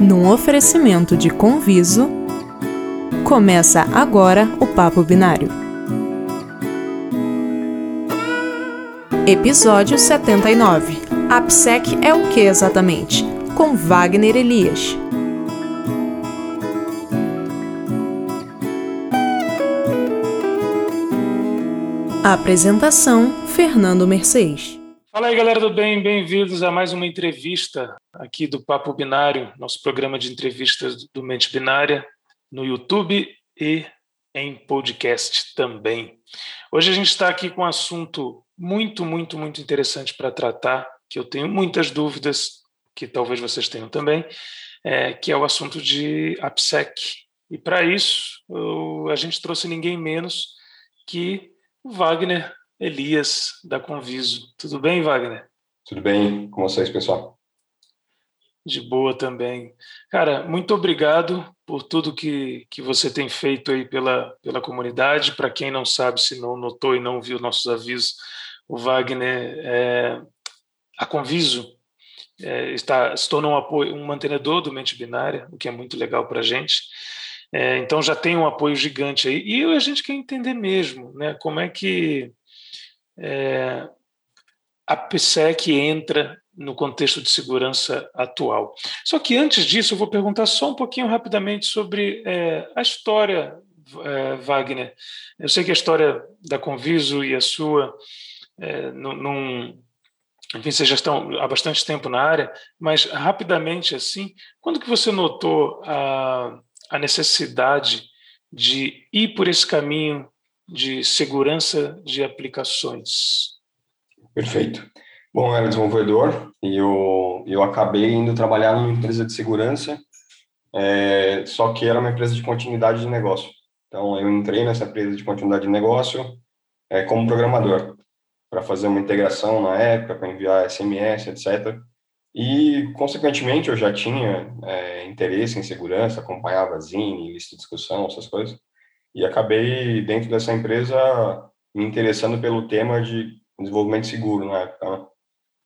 Num oferecimento de Conviso, começa agora o Papo Binário. Episódio 79. APSEC é o que exatamente? Com Wagner Elias. Apresentação: Fernando Mercedes. Fala aí, galera do bem, bem-vindos a mais uma entrevista aqui do Papo Binário, nosso programa de entrevistas do Mente Binária, no YouTube e em podcast também. Hoje a gente está aqui com um assunto muito, muito, muito interessante para tratar, que eu tenho muitas dúvidas, que talvez vocês tenham também, é, que é o assunto de AppSec. E para isso, eu, a gente trouxe ninguém menos que o Wagner Elias, da Conviso. Tudo bem, Wagner? Tudo bem com vocês, pessoal? De boa também. Cara, muito obrigado por tudo que, que você tem feito aí pela, pela comunidade. Para quem não sabe, se não notou e não viu nossos avisos, o Wagner, é, a Conviso, é, está, se tornou um, apoio, um mantenedor do Mente Binária, o que é muito legal para a gente. É, então já tem um apoio gigante aí. E a gente quer entender mesmo né, como é que é, a PSEC entra no contexto de segurança atual. Só que antes disso, eu vou perguntar só um pouquinho rapidamente sobre é, a história, é, Wagner. Eu sei que a história da Conviso e a sua é, num, enfim, vocês já estão há bastante tempo na área, mas rapidamente assim, quando que você notou a, a necessidade de ir por esse caminho de segurança de aplicações. Perfeito. Bom, eu era desenvolvedor e eu, eu acabei indo trabalhar numa empresa de segurança, é, só que era uma empresa de continuidade de negócio. Então, eu entrei nessa empresa de continuidade de negócio é, como programador, para fazer uma integração na época, para enviar SMS, etc. E, consequentemente, eu já tinha é, interesse em segurança, acompanhava Zine, lista de discussão, essas coisas e acabei, dentro dessa empresa, me interessando pelo tema de desenvolvimento seguro na época. Né?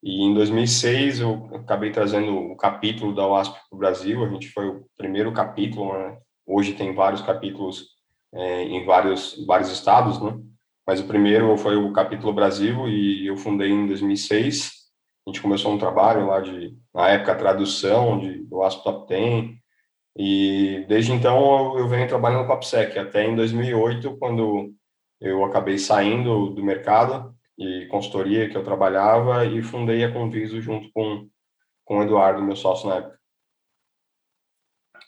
E em 2006 eu acabei trazendo o capítulo da WASP para o Brasil, a gente foi o primeiro capítulo, né? hoje tem vários capítulos é, em vários, vários estados, né? mas o primeiro foi o capítulo Brasil e eu fundei em 2006. A gente começou um trabalho lá de, na época, tradução de, do WASP Top 10, e desde então eu venho trabalhando com a PSEC, até em 2008, quando eu acabei saindo do mercado e consultoria que eu trabalhava e fundei a Conviso junto com, com o Eduardo, meu sócio na época.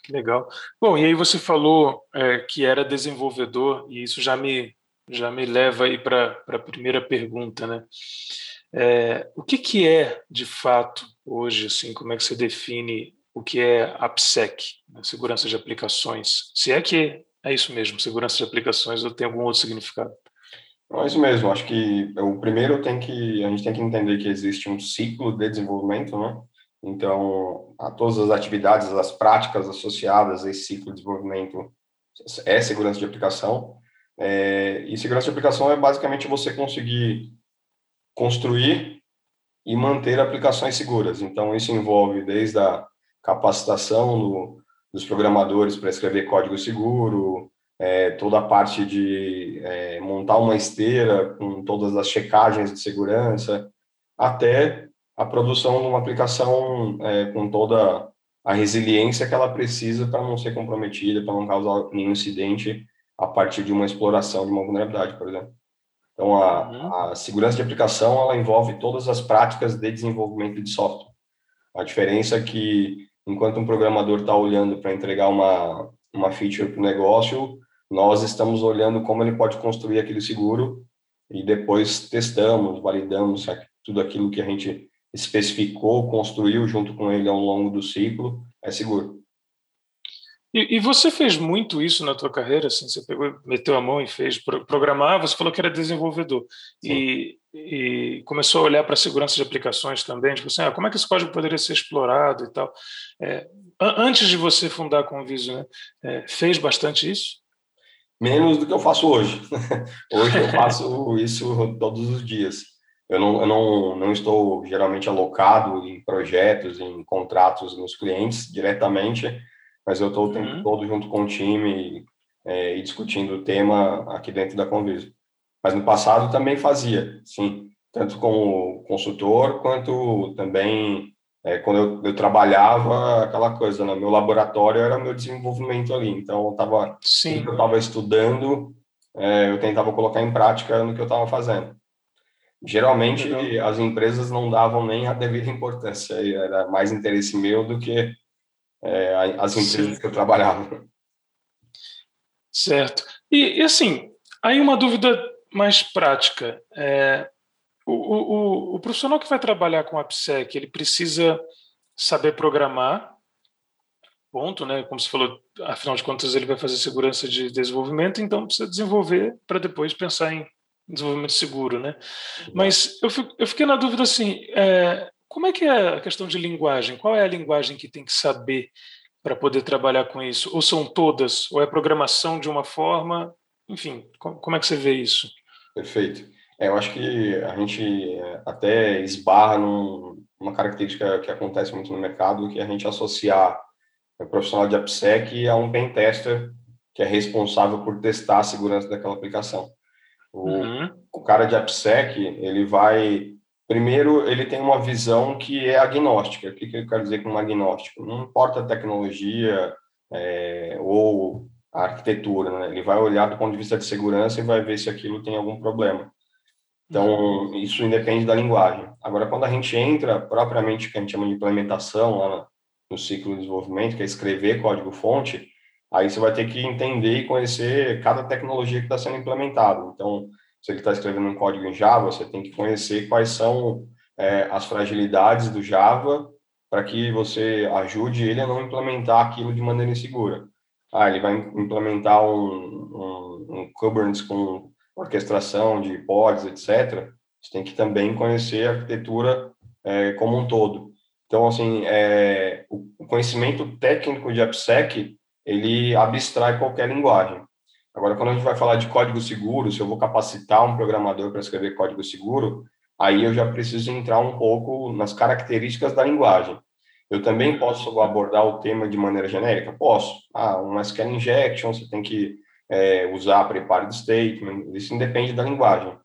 Legal. Bom, e aí você falou é, que era desenvolvedor, e isso já me, já me leva aí para a primeira pergunta, né? É, o que, que é, de fato, hoje, assim, como é que você define o que é AppSec, né, segurança de aplicações. Se é que é isso mesmo, segurança de aplicações, ou tem algum outro significado? Não, é isso mesmo. Acho que o primeiro tem que a gente tem que entender que existe um ciclo de desenvolvimento, né? Então, a todas as atividades, as práticas associadas a esse ciclo de desenvolvimento é segurança de aplicação. É, e segurança de aplicação é basicamente você conseguir construir e manter aplicações seguras. Então, isso envolve desde a capacitação do, dos programadores para escrever código seguro, é, toda a parte de é, montar uma esteira com todas as checagens de segurança, até a produção de uma aplicação é, com toda a resiliência que ela precisa para não ser comprometida, para não causar nenhum incidente a partir de uma exploração de uma vulnerabilidade, por exemplo. Então, a, uhum. a segurança de aplicação ela envolve todas as práticas de desenvolvimento de software. A diferença é que enquanto um programador está olhando para entregar uma, uma feature para o negócio, nós estamos olhando como ele pode construir aquele seguro e depois testamos, validamos tudo aquilo que a gente especificou, construiu junto com ele ao longo do ciclo, é seguro. E, e, você fez muito isso na tua carreira, assim, você pegou, meteu a mão e fez programar, você falou que era desenvolvedor. E, e, começou a olhar para a segurança de aplicações também, tipo assim, ah, como é que esse código poderia ser explorado e tal. É, antes de você fundar a Conviso, né, é, fez bastante isso? Menos do que eu faço hoje. hoje eu faço isso todos os dias. eu não, eu não, não estou geralmente alocado em projetos, em contratos nos clientes diretamente, mas eu estou o tempo uhum. todo junto com o time é, e discutindo o tema aqui dentro da Conviso. Mas no passado também fazia, sim, tanto como consultor quanto também é, quando eu, eu, trabalhava aquela coisa, né? Meu laboratório era meu desenvolvimento ali, então eu estava, eu estava estudando, é, eu tentava colocar em prática no que eu estava fazendo. Geralmente Legal. as empresas não davam nem a devida importância, era mais interesse meu do que é, as empresas Sim. que eu trabalhava. Certo. E, e, assim, aí uma dúvida mais prática. É, o, o, o, profissional que vai trabalhar com a AppSec, ele precisa saber programar, ponto, né? Como você falou, afinal de contas ele vai fazer segurança de desenvolvimento, então precisa desenvolver para depois pensar em desenvolvimento seguro, né? Mas eu, eu fiquei na dúvida assim, é, como é que é a questão de linguagem? Qual é a linguagem que tem que saber para poder trabalhar com isso? Ou são todas? Ou é programação de uma forma? Enfim, como é que você vê isso? Perfeito. É, eu acho que a gente é, até esbarra num, numa característica que acontece muito no mercado, que é a gente associar o profissional de AppSec a um pen tester que é responsável por testar a segurança daquela aplicação. O, uhum. o cara de AppSec, ele vai... Primeiro, ele tem uma visão que é agnóstica. O que, que ele quer dizer com agnóstico? Não importa a tecnologia é, ou a arquitetura, né? ele vai olhar do ponto de vista de segurança e vai ver se aquilo tem algum problema. Então, isso independe da linguagem. Agora, quando a gente entra propriamente, que a gente chama de implementação lá no ciclo de desenvolvimento, que é escrever código-fonte, aí você vai ter que entender e conhecer cada tecnologia que está sendo implementada. Então, se ele está escrevendo um código em Java, você tem que conhecer quais são é, as fragilidades do Java para que você ajude ele a não implementar aquilo de maneira insegura. Ah, ele vai implementar um, um, um Kubernetes com orquestração de pods, etc., você tem que também conhecer a arquitetura é, como um todo. Então, assim, é, o conhecimento técnico de AppSec, ele abstrai qualquer linguagem. Agora, quando a gente vai falar de código seguro, se eu vou capacitar um programador para escrever código seguro, aí eu já preciso entrar um pouco nas características da linguagem. Eu também posso abordar o tema de maneira genérica? Posso. Ah, um SQL injection, você tem que é, usar prepared statement, isso independe da linguagem.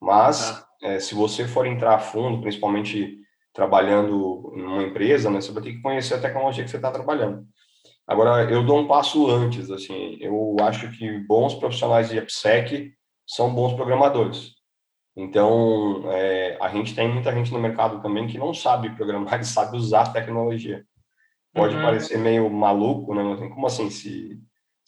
Mas, ah. é, se você for entrar a fundo, principalmente trabalhando numa empresa, né, você vai ter que conhecer a tecnologia que você está trabalhando. Agora, eu dou um passo antes, assim, eu acho que bons profissionais de AppSec são bons programadores. Então, é, a gente tem muita gente no mercado também que não sabe programar e sabe usar a tecnologia. Pode uhum. parecer meio maluco, né? Como assim, se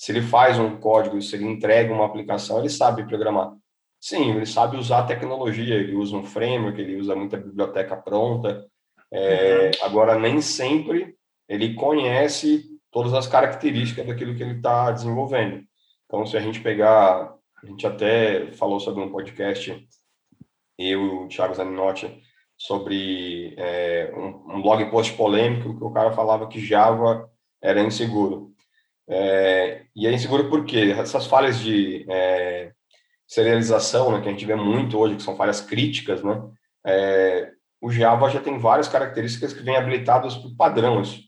se ele faz um código, se ele entrega uma aplicação, ele sabe programar. Sim, ele sabe usar a tecnologia, ele usa um framework, ele usa muita biblioteca pronta. É, uhum. Agora, nem sempre ele conhece todas as características daquilo que ele está desenvolvendo. Então, se a gente pegar, a gente até falou sobre um podcast, eu e o Thiago Zaninotti, sobre é, um, um blog post polêmico que o cara falava que Java era inseguro. É, e é inseguro porque essas falhas de é, serialização, né, que a gente vê muito hoje, que são falhas críticas, né, é, o Java já tem várias características que vêm habilitadas por padrão. Isso.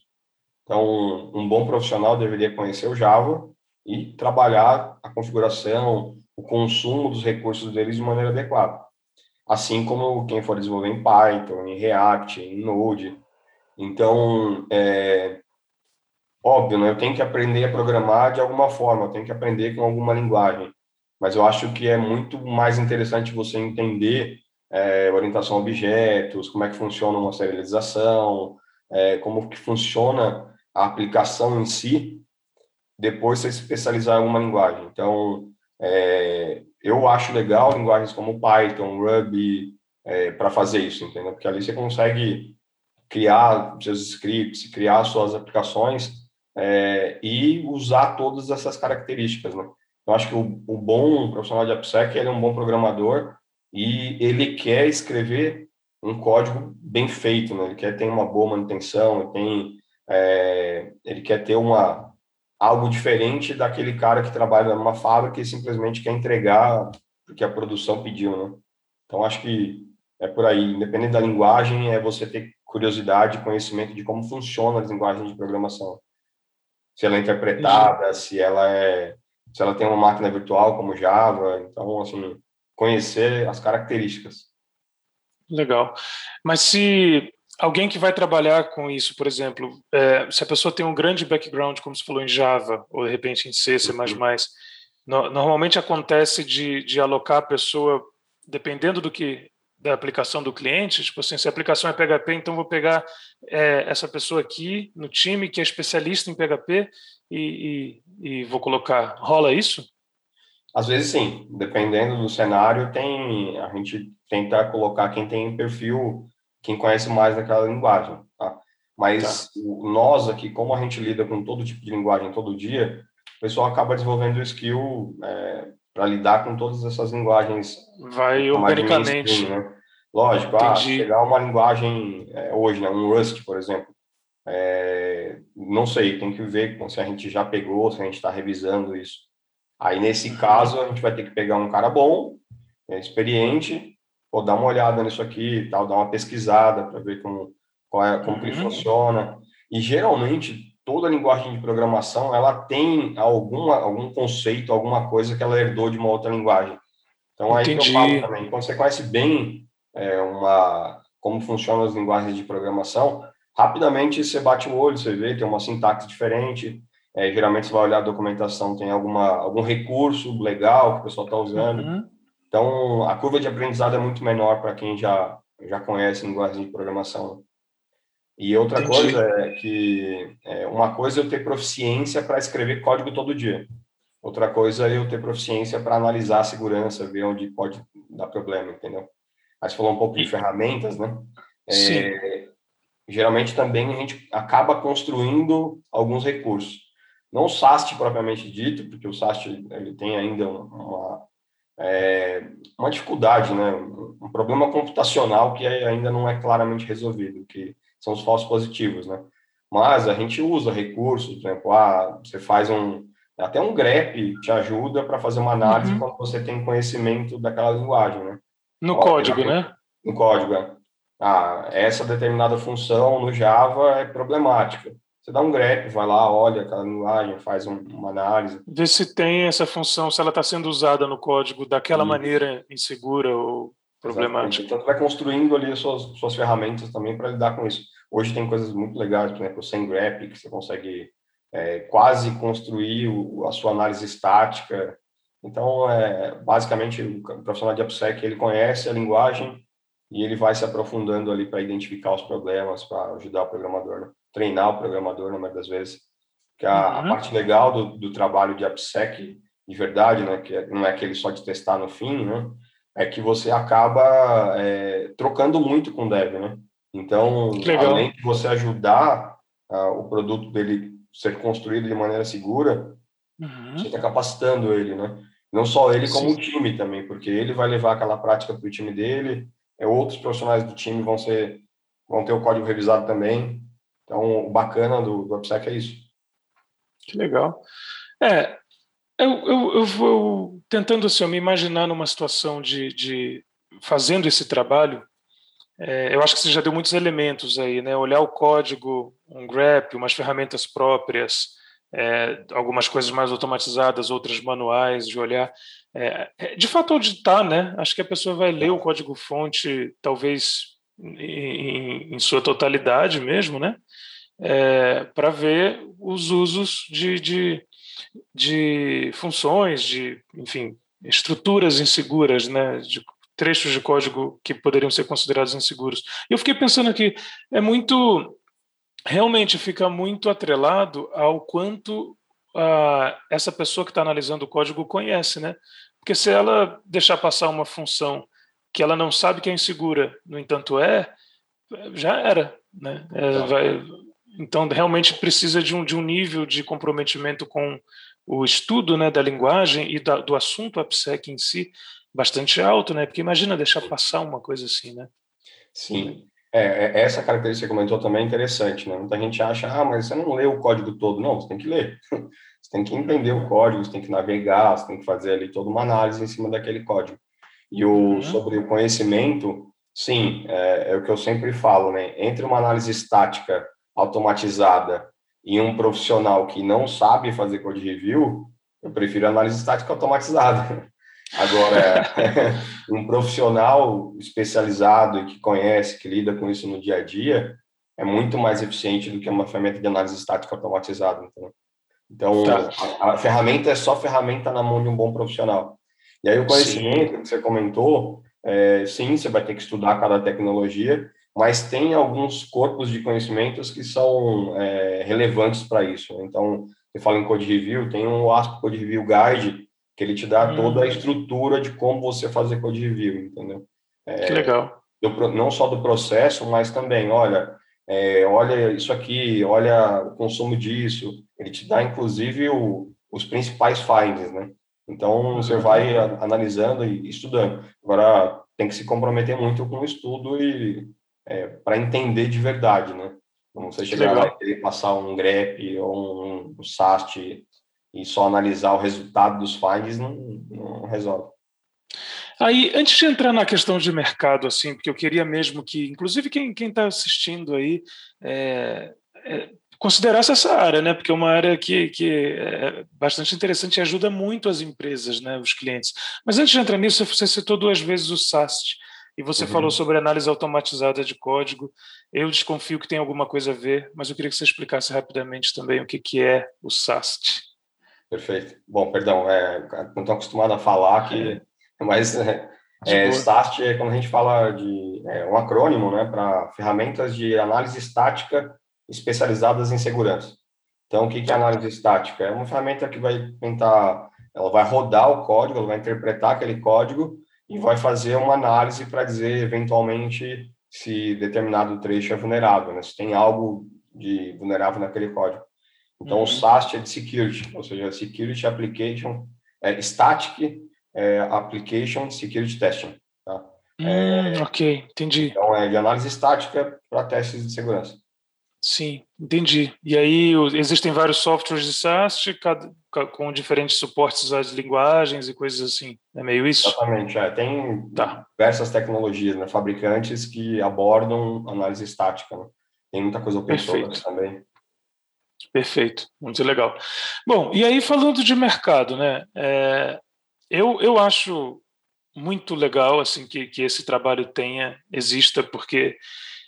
Então, um bom profissional deveria conhecer o Java e trabalhar a configuração, o consumo dos recursos deles de maneira adequada. Assim como quem for desenvolver em Python, em React, em Node. Então, é, Óbvio, né? Eu tenho que aprender a programar de alguma forma, eu tenho que aprender com alguma linguagem. Mas eu acho que é muito mais interessante você entender é, orientação a objetos, como é que funciona uma serialização, é, como que funciona a aplicação em si, depois você se especializar em alguma linguagem. Então, é, eu acho legal linguagens como Python, Ruby, é, para fazer isso, entendeu? Porque ali você consegue criar seus scripts, criar suas aplicações é, e usar todas essas características, né? Eu acho que o, o bom profissional de AppSec, ele é um bom programador e ele quer escrever um código bem feito, né? Ele quer ter uma boa manutenção, ele, tem, é, ele quer ter uma algo diferente daquele cara que trabalha numa fábrica e simplesmente quer entregar porque a produção pediu, né? Então acho que é por aí. Independente da linguagem, é você ter curiosidade, conhecimento de como funciona as linguagens de programação. Se ela é interpretada, se ela é, se ela tem uma máquina virtual como Java, então assim, conhecer as características. Legal. Mas se alguém que vai trabalhar com isso, por exemplo, é, se a pessoa tem um grande background, como você falou, em Java, ou de repente em C, C++, uhum. no, normalmente acontece de, de alocar a pessoa, dependendo do que da aplicação do cliente, tipo assim, se a aplicação é PHP, então vou pegar é, essa pessoa aqui no time que é especialista em PHP e, e, e vou colocar. Rola isso? Às vezes sim, dependendo do cenário, tem a gente tenta colocar quem tem perfil, quem conhece mais daquela linguagem, tá? Mas tá. nós aqui, como a gente lida com todo tipo de linguagem todo dia, o pessoal acaba desenvolvendo skill é, para lidar com todas essas linguagens. Vai organicamente. Né? Lógico, ah, pegar uma linguagem é, hoje, né, um Rust, por exemplo, é, não sei, tem que ver se a gente já pegou, se a gente está revisando isso. Aí, nesse caso, a gente vai ter que pegar um cara bom, é, experiente, ou dar uma olhada nisso aqui tal, dar uma pesquisada para ver como, é, como uhum. que ele funciona. E, geralmente, toda linguagem de programação, ela tem alguma, algum conceito, alguma coisa que ela herdou de uma outra linguagem. Então, aí Entendi. que eu falo também, quando você conhece bem é, uma, como funcionam as linguagens de programação, rapidamente você bate o olho, você vê, tem uma sintaxe diferente, é, geralmente você vai olhar a documentação, tem alguma, algum recurso legal que o pessoal está usando. Uhum. Então, a curva de aprendizado é muito menor para quem já, já conhece linguagem de programação. E outra Entendi. coisa é que é, uma coisa é eu ter proficiência para escrever código todo dia. Outra coisa é eu ter proficiência para analisar a segurança, ver onde pode dar problema, entendeu? Aí você falou um pouco de ferramentas, né? É, geralmente também a gente acaba construindo alguns recursos não o SAST propriamente dito, porque o SAST ele tem ainda uma, é, uma dificuldade, né? um problema computacional que ainda não é claramente resolvido, que são os falsos positivos. Né? Mas a gente usa recursos, por exemplo, ah, você faz um. Até um grep te ajuda para fazer uma análise uhum. quando você tem conhecimento daquela linguagem. Né? No Ó, código, né? No código, é. Ah, essa determinada função no Java é problemática. Você dá um grep, vai lá, olha aquela linguagem, faz um, uma análise. Vê se tem essa função, se ela está sendo usada no código daquela maneira insegura ou problemática. Exatamente. Então, você vai construindo ali suas, suas ferramentas também para lidar com isso. Hoje tem coisas muito legais, por exemplo, o SendGrep, que você consegue é, quase construir o, a sua análise estática. Então, é, basicamente, o profissional de AppSec, ele conhece a linguagem e ele vai se aprofundando ali para identificar os problemas, para ajudar o programador. Né? Treinar o programador, na maioria das vezes. Que a, uhum. a parte legal do, do, trabalho de AppSec, de verdade, né, que é, não é aquele só de testar no fim, né, é que você acaba é, trocando muito com o dev, né? Então, além de você ajudar uh, o produto dele ser construído de maneira segura, uhum. você está capacitando ele, né? Não só ele, como Sim. o time também, porque ele vai levar aquela prática para o time dele, é, outros profissionais do time vão ser vão ter o código revisado também, então, o bacana do, do AppSec é isso. Que legal. É, eu, eu, eu vou tentando assim, me imaginar numa situação de, de fazendo esse trabalho. É, eu acho que você já deu muitos elementos aí, né? Olhar o código, um grep, umas ferramentas próprias, é, algumas coisas mais automatizadas, outras manuais de olhar. É, é de fato, auditar, né? Acho que a pessoa vai ler o código-fonte, talvez em, em, sua totalidade mesmo, né? É, para ver os usos de, de, de, funções, de, enfim, estruturas inseguras, né? De trechos de código que poderiam ser considerados inseguros. Eu fiquei pensando aqui, é muito, realmente fica muito atrelado ao quanto essa pessoa que está analisando o código conhece, né? Porque se ela deixar passar uma função que ela não sabe que é insegura, no entanto é, já era. Né? É, vai, então, realmente precisa de um, de um nível de comprometimento com o estudo né, da linguagem e da, do assunto AppSec em si bastante alto, né? Porque imagina deixar passar uma coisa assim, né? Sim. É, é essa característica que você comentou também é interessante, né? Muita gente acha, ah, mas você não lê o código todo. Não, você tem que ler. Você tem que entender o código, você tem que navegar, você tem que fazer ali toda uma análise em cima daquele código. E o, uhum. sobre o conhecimento, Sim, é, é, o que eu sempre falo, né? Entre uma análise estática automatizada e um profissional que não sabe fazer code review, eu prefiro análise estática automatizada. Agora, um profissional especializado e que conhece, que lida com isso no dia a dia, é muito mais eficiente do que uma ferramenta de análise estática automatizada. Então, então tá. a, a, ferramenta é só ferramenta na mão de um bom profissional. E aí o conhecimento sim. que você comentou, é, sim, você vai ter que estudar cada tecnologia, mas tem alguns corpos de conhecimentos que são é, relevantes para isso. Então, você fala em Code Review, tem um ASP Code Review Guide, que ele te dá hum. toda a estrutura de como você fazer Code Review, entendeu? É, que legal. Do, não só do processo, mas também, olha, é, olha isso aqui, olha o consumo disso. Ele te dá, inclusive, o, os principais findings, né? Então, você vai analisando e estudando. Agora, tem que se comprometer muito com o estudo e é, para entender de verdade, né? Não você chegar lá e querer passar um grep ou um, um SAST e só analisar o resultado dos findings não, não resolve. Aí, antes de entrar na questão de mercado, assim, porque eu queria mesmo que, inclusive quem está assistindo aí, é, é, considerasse essa área, né? Porque é uma área que, que é bastante interessante e ajuda muito as empresas, né? Os clientes. Mas antes de entrar nisso, você citou duas vezes o SAST e você uhum. falou sobre análise automatizada de código. Eu desconfio que tem alguma coisa a ver, mas eu queria que você explicasse rapidamente também o que, que é o SAST. Perfeito. Bom, perdão, é, não estou acostumado a falar que é. Mas é, é, STAT é quando a gente fala de é, um acrônimo, né, para ferramentas de análise estática especializadas em segurança. Então, o que, que é análise estática? É uma ferramenta que vai tentar, ela vai rodar o código, ela vai interpretar aquele código e vai fazer uma análise para dizer eventualmente se determinado trecho é vulnerável, né? se tem algo de vulnerável naquele código. Então, uhum. o SAST é de security, ou seja, Security Application é, Static é, Application Security Testing. Tá? Hum, é, ok, entendi. Então, é de análise estática para testes de segurança. Sim, entendi. E aí existem vários softwares de SaaS cada, com diferentes suportes às linguagens e coisas assim. É meio isso? Exatamente. É. Tem tá. diversas tecnologias, né, fabricantes que abordam análise estática. Né? Tem muita coisa open source também. Perfeito, muito legal. Bom, e aí falando de mercado, né? É, eu, eu acho muito legal assim que, que esse trabalho tenha exista porque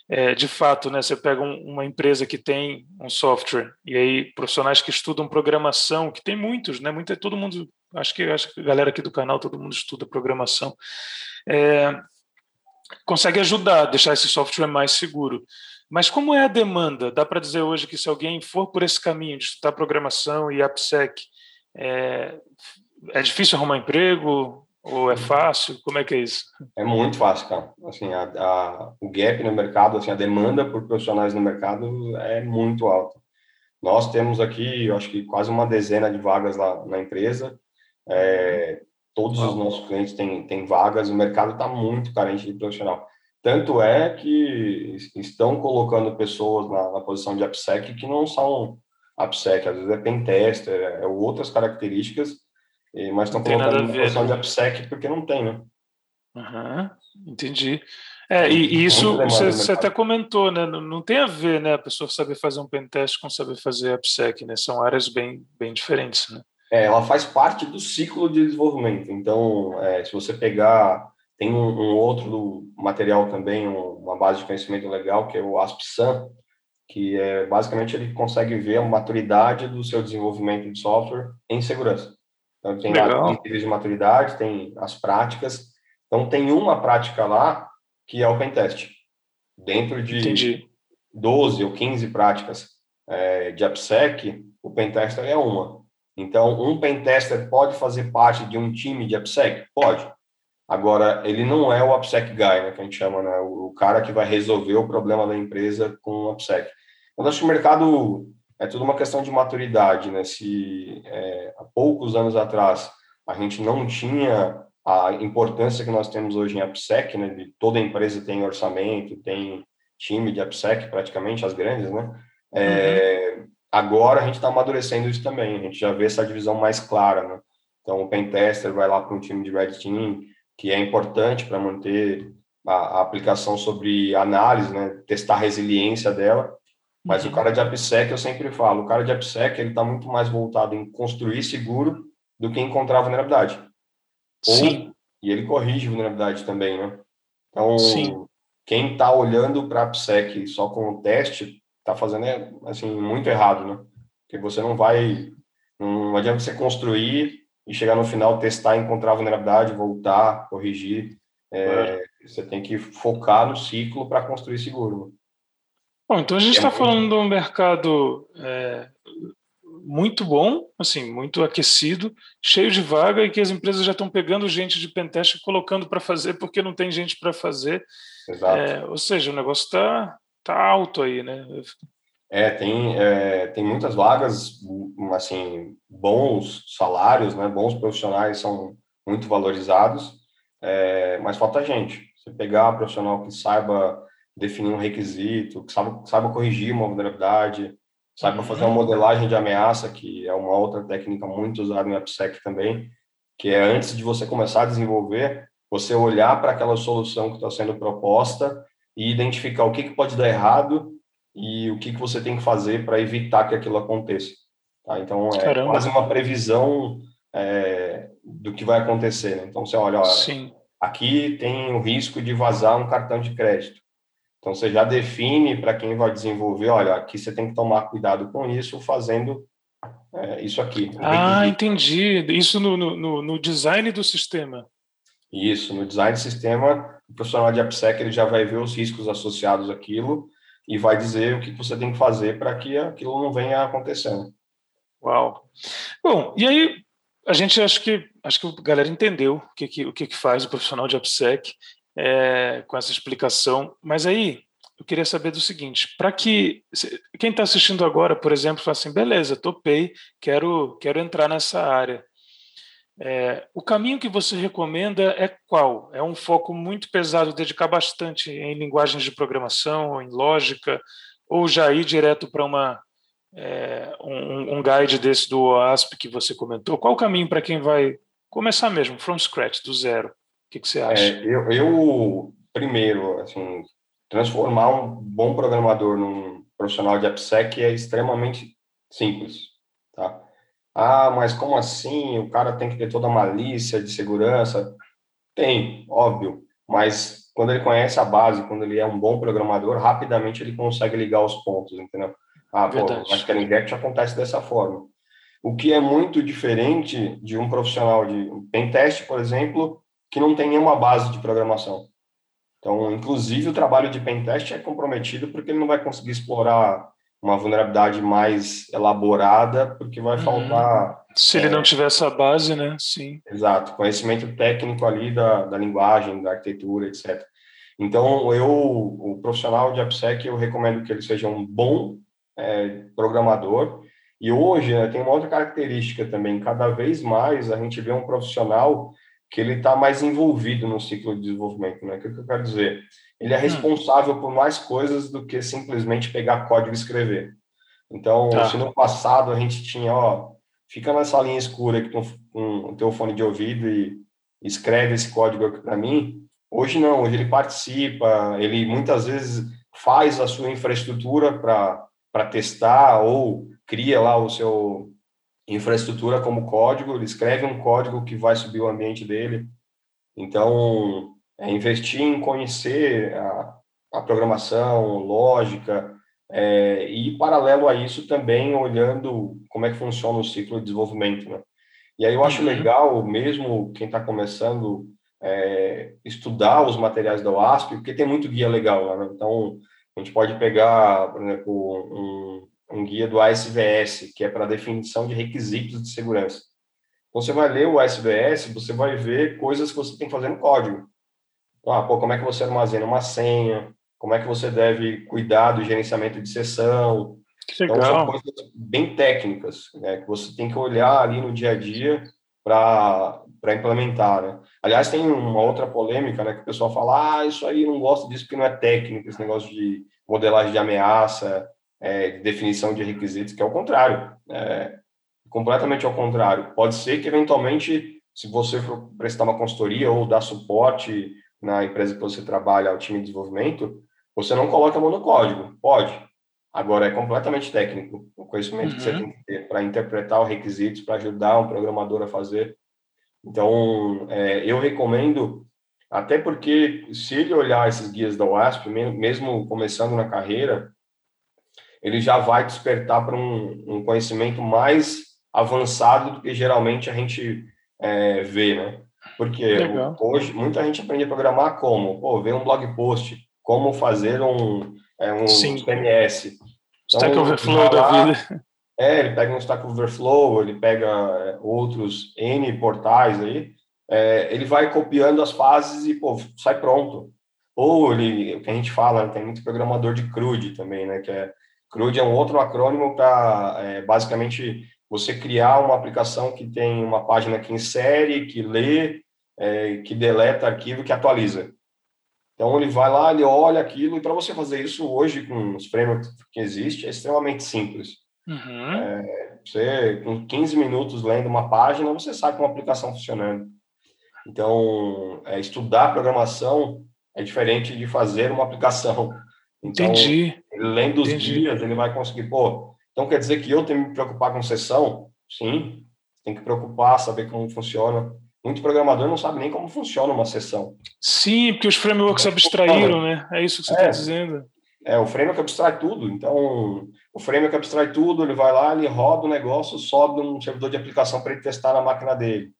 é, de fato né você pega um, uma empresa que tem um software e aí profissionais que estudam programação que tem muitos né muito todo mundo acho que acho que a galera aqui do canal todo mundo estuda programação é, consegue ajudar deixar esse software mais seguro. Mas como é a demanda? Dá para dizer hoje que se alguém for por esse caminho de estudar programação e AppSec é, é difícil arrumar emprego ou é fácil? Como é que é isso? É muito fácil, cara. Assim, a, a, o gap no mercado, assim, a demanda por profissionais no mercado é muito alta. Nós temos aqui, eu acho que quase uma dezena de vagas lá na empresa. É, todos os nossos clientes têm, têm vagas. O mercado está muito carente de profissional. Tanto é que estão colocando pessoas na, na posição de AppSec que não são AppSec, às vezes é pentester, é, é outras características mas estão colocando uma posição de AppSec porque não tem, né? Uhum, entendi. É, e, e isso você, você, até comentou, né? Não, não, tem a ver, né? A pessoa saber fazer um pentest com saber fazer AppSec, né? São áreas bem, bem diferentes, né? É, ela faz parte do ciclo de desenvolvimento. Então, é, se você pegar, tem um, um outro material também, um, uma base de conhecimento legal, que é o AspSam, que é basicamente ele consegue ver a maturidade do seu desenvolvimento de software em segurança. Então, tem níveis de maturidade, tem as práticas. Então, tem uma prática lá que é o pentest. Dentro de Entendi. 12 ou 15 práticas é, de AppSec, o pentester é uma. Então, um pentester pode fazer parte de um time de AppSec? Pode. Agora, ele não é o AppSec Guy, né, que a gente chama, né, o cara que vai resolver o problema da empresa com o AppSec. Então, acho que o mercado é tudo uma questão de maturidade, né? Se é, há poucos anos atrás a gente não tinha a importância que nós temos hoje em AppSec, né? De toda empresa tem orçamento, tem time de AppSec, praticamente as grandes, né? É, uhum. Agora a gente está amadurecendo isso também, a gente já vê essa divisão mais clara, né? Então o pentester vai lá para um time de Red Team, que é importante para manter a, a aplicação sobre análise, né, testar a resiliência dela, mas uhum. o cara de AppSec, eu sempre falo, o cara de AppSec, ele está muito mais voltado em construir seguro do que encontrar vulnerabilidade. Ou, Sim. E ele corrige vulnerabilidade também, né? Então, Sim. quem está olhando para a AppSec só com o teste, está fazendo, é, assim, muito errado, né? Porque você não vai... Não adianta você construir e chegar no final, testar, encontrar vulnerabilidade, voltar, corrigir. É, você tem que focar no ciclo para construir seguro. Bom, então a gente está é falando de um mercado é, muito bom, assim, muito aquecido, cheio de vaga e que as empresas já estão pegando gente de pentest e colocando para fazer porque não tem gente para fazer. Exato. É, ou seja, o negócio está tá alto aí, né? É, tem, é, tem muitas vagas, assim, bons salários, né? Bons profissionais são muito valorizados, é, mas falta gente. Você pegar um profissional que saiba definir um requisito, que saiba, saiba corrigir uma vulnerabilidade, saiba fazer uma modelagem de ameaça, que é uma outra técnica muito usada no AppSec também, que é antes de você começar a desenvolver, você olhar para aquela solução que está sendo proposta e identificar o que, que pode dar errado e o que, que você tem que fazer para evitar que aquilo aconteça. Tá? Então, é Caramba. quase uma previsão é, do que vai acontecer. Né? Então, você olha, olha aqui tem o risco de vazar um cartão de crédito. Então, você já define para quem vai desenvolver, olha, aqui você tem que tomar cuidado com isso, fazendo é, isso aqui. Ah, entendi. Isso no, no, no, design do sistema. Isso, no design do sistema, o profissional de AppSec ele já vai ver os riscos associados àquilo e vai dizer o que você tem que fazer para que aquilo não venha acontecendo. Uau! Bom, e aí a gente acho que acho que a galera entendeu o que, que o que, que faz o profissional de AppSec é, com essa explicação. Mas aí eu queria saber do seguinte: para que quem está assistindo agora, por exemplo, fala assim, beleza, topei, quero quero entrar nessa área. É, o caminho que você recomenda é qual? É um foco muito pesado, dedicar bastante em linguagens de programação, em lógica, ou já ir direto para uma é, um, um, guide desse do OASP que você comentou? Qual o caminho para quem vai começar mesmo, from scratch, do zero? O que, que você acha? É, eu, eu, primeiro, assim, transformar um bom programador num profissional de AppSec é extremamente simples, tá? Ah, mas como assim? O cara tem que ter toda a malícia de segurança? Tem, óbvio, mas quando ele conhece a base, quando ele é um bom programador, rapidamente ele consegue ligar os pontos, entendeu? Ah, pô, acho que a inject acontece dessa forma. O que é muito diferente de um profissional de pentest, por exemplo, que não tem nenhuma base de programação. Então, inclusive, o trabalho de pentest é comprometido porque ele não vai conseguir explorar uma vulnerabilidade mais elaborada, porque vai uhum. faltar... Se é, ele não tiver essa base, né? Sim. Exato, conhecimento técnico ali da, da linguagem, da arquitetura, etc. Então, eu, o profissional de AppSec, eu recomendo que ele seja um bom é, programador, e hoje né, tem uma outra característica também, cada vez mais a gente vê um profissional que ele está mais envolvido no ciclo de desenvolvimento. Né? O que eu quero dizer? Ele é hum. responsável por mais coisas do que simplesmente pegar código e escrever. Então, tá. se no passado a gente tinha, ó, fica nessa linha escura aqui com, com o teu fone de ouvido e escreve esse código aqui para mim, hoje não, hoje ele participa, ele muitas vezes faz a sua infraestrutura para testar ou cria lá o seu infraestrutura como código, ele escreve um código que vai subir o ambiente dele. Então, é investir em conhecer a, a programação, lógica, é, e paralelo a isso também olhando como é que funciona o ciclo de desenvolvimento. Né? E aí eu acho uhum. legal, mesmo quem está começando, é, estudar os materiais da OASP, porque tem muito guia legal. Né? Então, a gente pode pegar, por exemplo, um, um guia do ASVS, que é para definição de requisitos de segurança. Então, você vai ler o ASVS, você vai ver coisas que você tem que fazer no código. Então, ah, pô, como é que você armazena uma senha, como é que você deve cuidar do gerenciamento de sessão. Então, são coisas bem técnicas, né, que você tem que olhar ali no dia a dia para implementar, né? Aliás, tem uma outra polêmica, né, que o pessoal fala, ah, isso aí não gosto disso porque não é técnico, esse negócio de modelagem de ameaça, é, de definição de requisitos, que é o contrário, é, completamente ao contrário. Pode ser que, eventualmente, se você for prestar uma consultoria ou dar suporte na empresa que você trabalha, o time de desenvolvimento, você não coloca a mão no código. Pode. Agora, é completamente técnico o conhecimento uhum. que você uhum. tem que ter para interpretar os requisitos, para ajudar um programador a fazer. Então, é, eu recomendo, até porque se ele olhar esses guias da WASP, mesmo começando na carreira, ele já vai despertar para um, um, conhecimento mais avançado do que geralmente a gente é, vê, né? Porque Legal. hoje muita gente aprende a programar como, pô, ver um blog post, como fazer um, é, um Sim. CMS. Então, Stack Overflow da vida. É, ele pega um Stack Overflow, ele pega é, outros N portais aí, é, ele vai copiando as fases e, pô, sai pronto. Ou ele, o que a gente fala, tem muito programador de CRUD também, né, que é, CRUD é um outro acrônimo para, é, basicamente, você criar uma aplicação que tem uma página que insere, que lê, é, que deleta arquivo, que atualiza. Então ele vai lá, ele olha aquilo, e para você fazer isso hoje com os frameworks que existe, é extremamente simples. Uhum. É, você, com 15 minutos lendo uma página, você sabe como a aplicação funcionando. Então, é, estudar programação é diferente de fazer uma aplicação. Então, Entendi. Lendo os Entendi. dias, ele vai conseguir, pô, então quer dizer que eu tenho que me preocupar com sessão? Sim, tem que preocupar, saber como funciona. Muito programador não sabe nem como funciona uma sessão. Sim, porque os frameworks é abstraíram, né? É isso que você está é, dizendo. É, o framework abstrai tudo. Então, o framework abstrai tudo, ele vai lá, ele roda o negócio, sobe um servidor de aplicação para ele testar na máquina dele.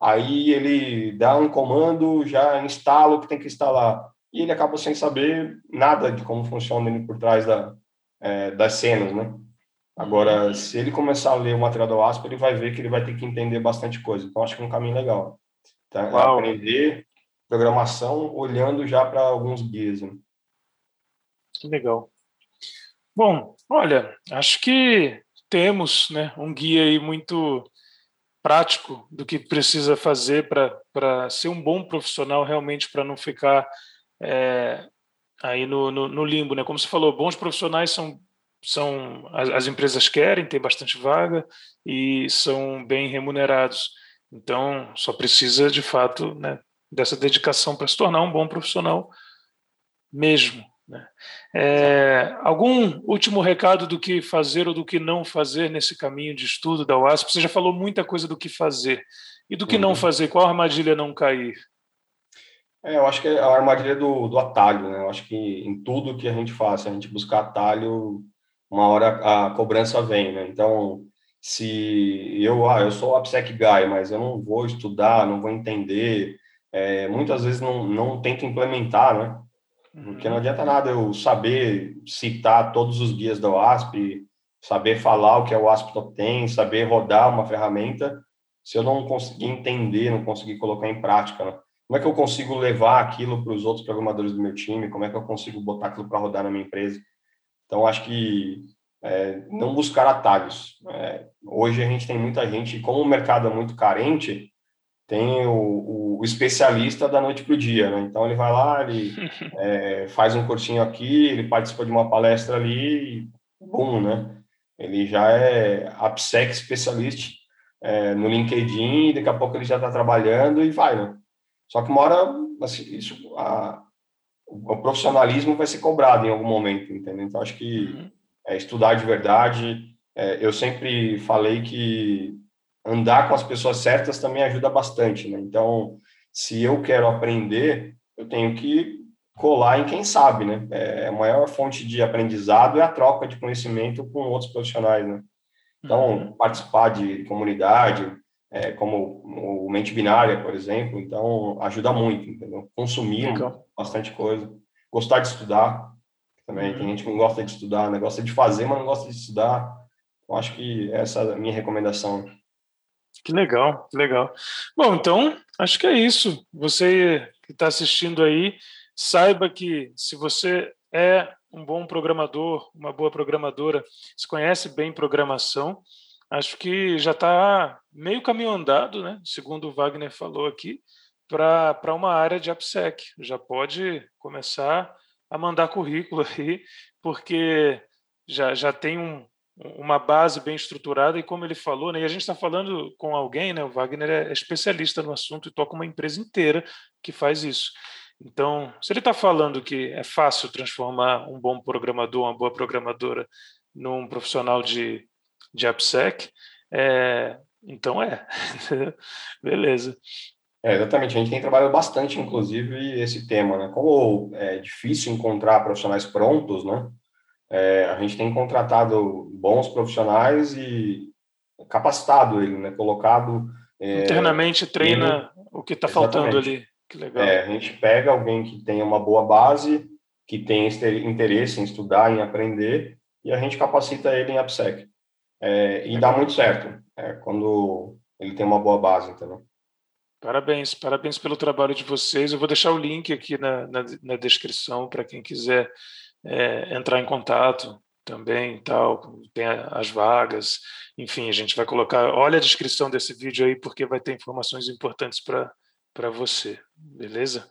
Aí ele dá um comando, já instala o que tem que instalar. E ele acaba sem saber nada de como funciona ele por trás da, é, das cenas, né? Agora, se ele começar a ler o material do ASP, ele vai ver que ele vai ter que entender bastante coisa. Então, acho que é um caminho legal. Tá? Aprender programação olhando já para alguns guias. Né? Que legal. Bom, olha, acho que temos né, um guia aí muito prático do que precisa fazer para ser um bom profissional realmente para não ficar é, aí no, no, no, limbo, né? Como você falou, bons profissionais são são as, as, empresas querem, tem bastante vaga e são bem remunerados. Então, só precisa de fato né, dessa dedicação para se tornar um bom profissional mesmo. Né? É, algum último recado do que fazer ou do que não fazer nesse caminho de estudo da UASP? Você já falou muita coisa do que fazer. E do que uhum. não fazer? Qual armadilha não cair? É, eu acho que é a armadilha do, do atalho, né? Eu acho que em tudo que a gente faz, a gente buscar atalho, uma hora a cobrança vem, né? Então, se eu, ah, eu sou o AppSec Guy, mas eu não vou estudar, não vou entender, é, muitas vezes não, não tento implementar, né? Porque não uhum. adianta nada eu saber citar todos os guias da OASP, saber falar o que o OASP Top 10, saber rodar uma ferramenta, se eu não conseguir entender, não conseguir colocar em prática, né? Como é que eu consigo levar aquilo para os outros programadores do meu time? Como é que eu consigo botar aquilo para rodar na minha empresa? Então, acho que é, não buscar atalhos. É, hoje a gente tem muita gente, como o mercado é muito carente, tem o, o, especialista da noite para o dia, né? Então ele vai lá, ele é, faz um cursinho aqui, ele participa de uma palestra ali, e bum, né? Ele já é AppSec especialista é, no LinkedIn, daqui a pouco ele já está trabalhando e vai, né? Só que uma hora, assim, isso, a, o profissionalismo vai ser cobrado em algum momento, entendeu? Então, acho que uhum. é, estudar de verdade. É, eu sempre falei que andar com as pessoas certas também ajuda bastante, né? Então, se eu quero aprender, eu tenho que colar em quem sabe, né? É, a maior fonte de aprendizado é a troca de conhecimento com outros profissionais, né? Então, uhum. participar de comunidade, é, como o mente binária, por exemplo, então ajuda muito, entendeu? Consumir Legal. bastante coisa, gostar de estudar também. Uhum. Tem gente que não gosta de estudar, né? Gosta de fazer, mas não gosta de estudar. Eu acho que essa é a minha recomendação. Que legal, que legal. Bom, então acho que é isso. Você que está assistindo aí, saiba que se você é um bom programador, uma boa programadora, se conhece bem programação, acho que já está meio caminho andado, né? segundo o Wagner falou aqui, para uma área de AppSec. Já pode começar a mandar currículo aí, porque já, já tem um, uma base bem estruturada e como ele falou, né, e a gente está falando com alguém, né, o Wagner é especialista no assunto e toca uma empresa inteira que faz isso. Então, se ele está falando que é fácil transformar um bom programador, uma boa programadora, num profissional de, de AppSec, é, então é. Beleza. É, exatamente, a gente tem trabalhado bastante, inclusive, esse tema, né? Como é difícil encontrar profissionais prontos, né? É, a gente tem contratado bons profissionais e capacitado ele, né? Colocado... É, Internamente treina o que está faltando ali. Que legal. É, a gente pega alguém que tenha uma boa base, que tem interesse em estudar, em aprender, e a gente capacita ele em AppSec. É, e dá muito certo é, quando ele tem uma boa base, entendeu? Parabéns, parabéns pelo trabalho de vocês. Eu vou deixar o link aqui na, na, na descrição para quem quiser é, entrar em contato também, tal. Tem as vagas, enfim, a gente vai colocar. Olha a descrição desse vídeo aí porque vai ter informações importantes para para você, beleza?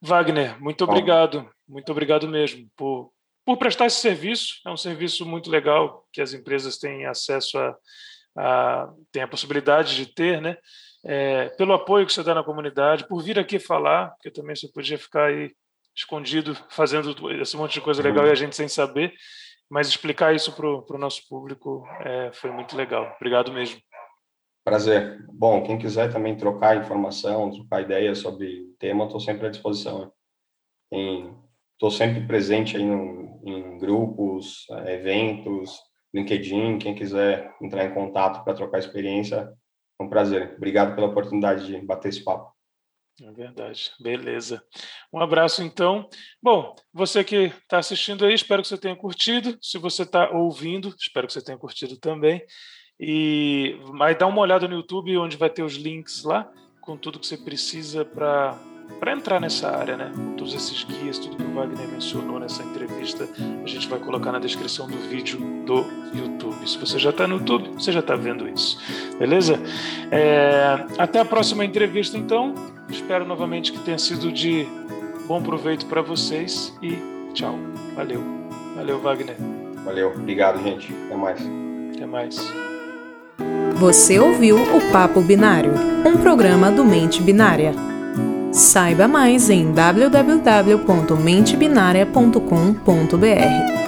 Wagner, muito obrigado, muito obrigado mesmo por por prestar esse serviço. É um serviço muito legal que as empresas têm acesso a, a têm a possibilidade de ter, né? É, pelo apoio que você dá na comunidade, por vir aqui falar, porque também você podia ficar aí escondido fazendo esse monte de coisa legal e a gente sem saber, mas explicar isso para o nosso público é, foi muito legal. Obrigado mesmo. Prazer. Bom, quem quiser também trocar informação, trocar ideias sobre o tema, estou sempre à disposição. Estou sempre presente aí no, em grupos, eh, eventos, LinkedIn, quem quiser entrar em contato para trocar experiência, é um prazer. Obrigado pela oportunidade de bater esse papo. É verdade, beleza. Um abraço então. Bom, você que está assistindo aí, espero que você tenha curtido. Se você está ouvindo, espero que você tenha curtido também. E aí dá uma olhada no YouTube, onde vai ter os links lá, com tudo que você precisa para para entrar nessa área, né? Todos esses guias, tudo que o Wagner mencionou nessa entrevista, a gente vai colocar na descrição do vídeo do YouTube. Se você já está no YouTube, você já está vendo isso, beleza? É, até a próxima entrevista, então. Espero novamente que tenha sido de bom proveito para vocês e tchau. Valeu. Valeu, Wagner. Valeu. Obrigado, gente. Até mais. Até mais. Você ouviu o Papo Binário, um programa do Mente Binária. Saiba mais em www.mentebinaria.com.br.